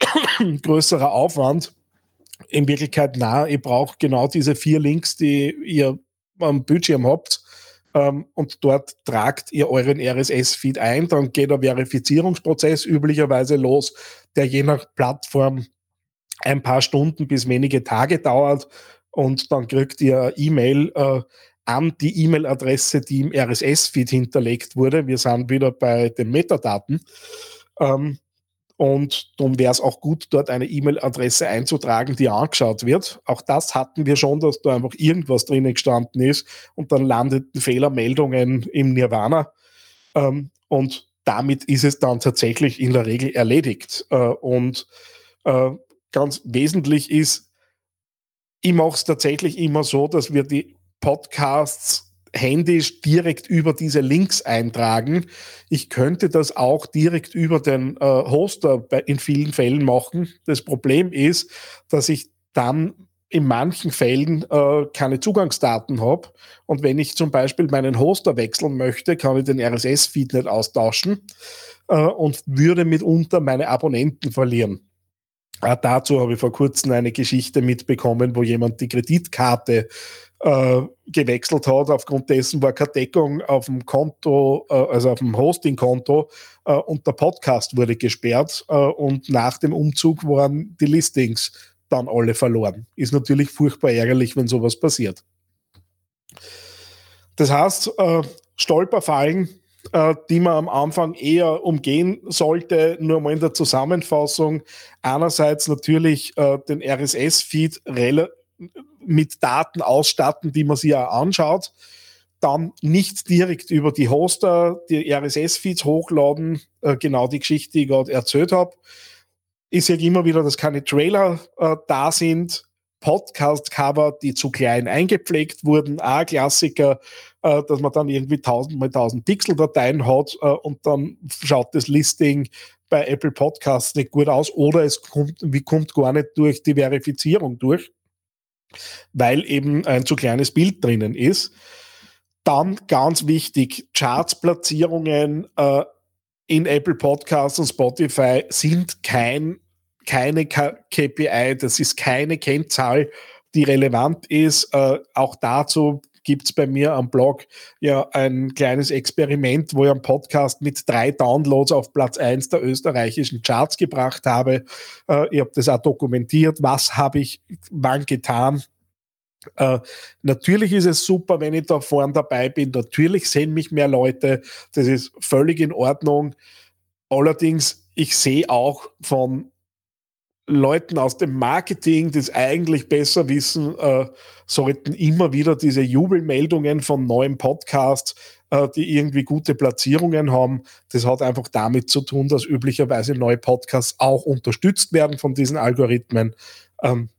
größerer Aufwand. In Wirklichkeit, na, ich brauche genau diese vier Links, die ihr am Bildschirm habt ähm, und dort tragt ihr euren RSS-Feed ein. Dann geht der Verifizierungsprozess üblicherweise los, der je nach Plattform ein paar Stunden bis wenige Tage dauert und dann kriegt ihr E-Mail äh, an die E-Mail-Adresse, die im RSS-Feed hinterlegt wurde. Wir sind wieder bei den Metadaten. Ähm, und dann wäre es auch gut, dort eine E-Mail-Adresse einzutragen, die angeschaut wird. Auch das hatten wir schon, dass da einfach irgendwas drinnen gestanden ist und dann landeten Fehlermeldungen im Nirvana. Ähm, und damit ist es dann tatsächlich in der Regel erledigt. Äh, und äh, ganz wesentlich ist, ich mache es tatsächlich immer so, dass wir die Podcasts händisch direkt über diese Links eintragen. Ich könnte das auch direkt über den äh, Hoster bei, in vielen Fällen machen. Das Problem ist, dass ich dann in manchen Fällen äh, keine Zugangsdaten habe. Und wenn ich zum Beispiel meinen Hoster wechseln möchte, kann ich den RSS-Feed nicht austauschen äh, und würde mitunter meine Abonnenten verlieren. Äh, dazu habe ich vor kurzem eine Geschichte mitbekommen, wo jemand die Kreditkarte äh, gewechselt hat. Aufgrund dessen war keine Deckung auf dem Konto, äh, also auf dem Hosting-Konto äh, und der Podcast wurde gesperrt äh, und nach dem Umzug waren die Listings dann alle verloren. Ist natürlich furchtbar ärgerlich, wenn sowas passiert. Das heißt, äh, Stolperfallen, äh, die man am Anfang eher umgehen sollte, nur mal in der Zusammenfassung. Einerseits natürlich den RSS-Feed relativ mit Daten ausstatten, die man sich ja anschaut. Dann nicht direkt über die Hoster die RSS-Feeds hochladen, äh, genau die Geschichte, die ich gerade erzählt habe. Ich sehe immer wieder, dass keine Trailer äh, da sind. Podcast-Cover, die zu klein eingepflegt wurden, auch Klassiker, äh, dass man dann irgendwie 1000 mal 1000 Pixel-Dateien hat äh, und dann schaut das Listing bei Apple Podcasts nicht gut aus oder es kommt, wie kommt gar nicht durch die Verifizierung durch weil eben ein zu kleines Bild drinnen ist. Dann ganz wichtig, Charts-Platzierungen äh, in Apple Podcasts und Spotify sind kein, keine KPI, das ist keine Kennzahl, die relevant ist. Äh, auch dazu gibt es bei mir am Blog ja ein kleines Experiment, wo ich einen Podcast mit drei Downloads auf Platz 1 der österreichischen Charts gebracht habe. Äh, ich habe das auch dokumentiert. Was habe ich wann getan? Äh, natürlich ist es super, wenn ich da vorne dabei bin. Natürlich sehen mich mehr Leute. Das ist völlig in Ordnung. Allerdings, ich sehe auch von Leuten aus dem Marketing, das eigentlich besser wissen, äh, sollten immer wieder diese Jubelmeldungen von neuen Podcasts, äh, die irgendwie gute Platzierungen haben. Das hat einfach damit zu tun, dass üblicherweise neue Podcasts auch unterstützt werden von diesen Algorithmen. Ähm,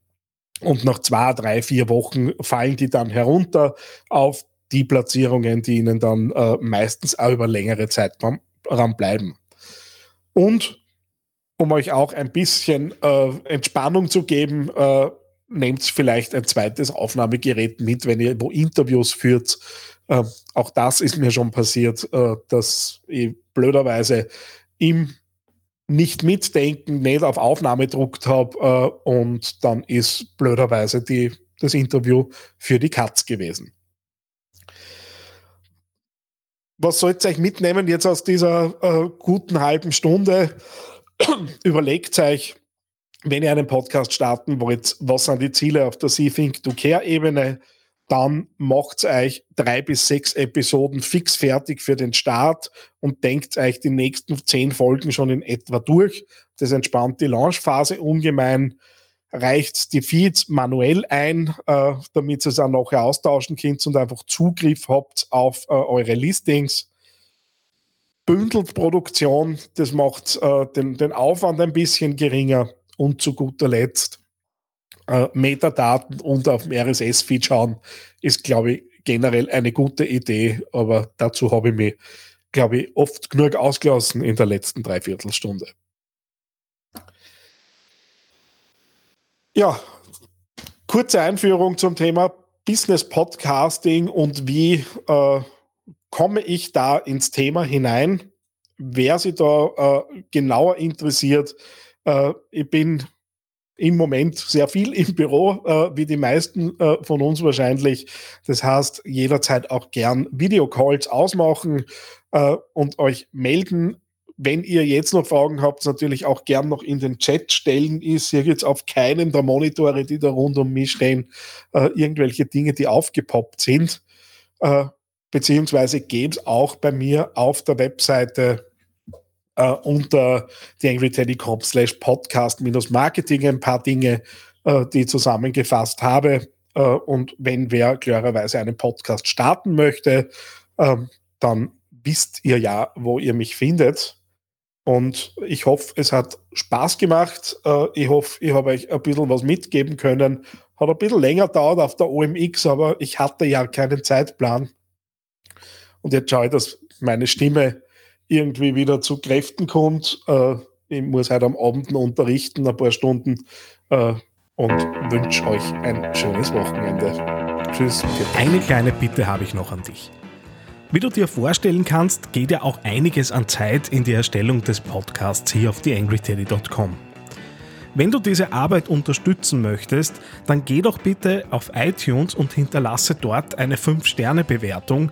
und nach zwei, drei, vier Wochen fallen die dann herunter auf die Platzierungen, die ihnen dann äh, meistens auch über längere Zeitraum bleiben. Und um euch auch ein bisschen äh, Entspannung zu geben, äh, nehmt vielleicht ein zweites Aufnahmegerät mit, wenn ihr wo Interviews führt. Äh, auch das ist mir schon passiert, äh, dass ich blöderweise im nicht mitdenken, nicht auf Aufnahme gedruckt habe äh, und dann ist blöderweise die, das Interview für die Katz gewesen. Was sollt ihr euch mitnehmen jetzt aus dieser äh, guten halben Stunde? Überlegt euch, wenn ihr einen Podcast starten wollt, was sind die Ziele auf der See Think Do Care Ebene? dann macht euch drei bis sechs Episoden fix fertig für den Start und denkt euch die nächsten zehn Folgen schon in etwa durch. Das entspannt die Launchphase ungemein. Reicht die Feeds manuell ein, äh, damit ihr es auch nachher austauschen könnt und einfach Zugriff habt auf äh, eure Listings. Bündelt Produktion, das macht äh, den, den Aufwand ein bisschen geringer. Und zu guter Letzt äh, Metadaten und auf dem RSS-Feed schauen, ist, glaube ich, generell eine gute Idee, aber dazu habe ich mich, glaube ich, oft genug ausgelassen in der letzten Dreiviertelstunde. Ja, kurze Einführung zum Thema Business Podcasting und wie äh, komme ich da ins Thema hinein. Wer sich da äh, genauer interessiert, äh, ich bin im Moment sehr viel im Büro, äh, wie die meisten äh, von uns wahrscheinlich. Das heißt, jederzeit auch gern Videocalls ausmachen äh, und euch melden. Wenn ihr jetzt noch Fragen habt, natürlich auch gern noch in den Chat stellen. Ich sehe jetzt auf keinem der Monitore, die da rund um mich stehen, äh, irgendwelche Dinge, die aufgepoppt sind. Beziehungsweise geht es auch bei mir auf der Webseite äh, unter theangryteddy.com slash podcast minus Marketing ein paar Dinge, äh, die ich zusammengefasst habe. Äh, und wenn wer klarerweise einen Podcast starten möchte, ähm, dann wisst ihr ja, wo ihr mich findet. Und ich hoffe, es hat Spaß gemacht. Äh, ich hoffe, ich habe euch ein bisschen was mitgeben können. Hat ein bisschen länger dauert auf der OMX, aber ich hatte ja keinen Zeitplan. Und jetzt schaue ich, dass meine Stimme irgendwie wieder zu Kräften kommt. Äh, ich muss heute am Abend unterrichten, ein paar Stunden äh, und wünsche euch ein schönes Wochenende. Tschüss. Eine kleine Bitte habe ich noch an dich. Wie du dir vorstellen kannst, geht ja auch einiges an Zeit in die Erstellung des Podcasts hier auf theangryteddy.com. Wenn du diese Arbeit unterstützen möchtest, dann geh doch bitte auf iTunes und hinterlasse dort eine 5-Sterne-Bewertung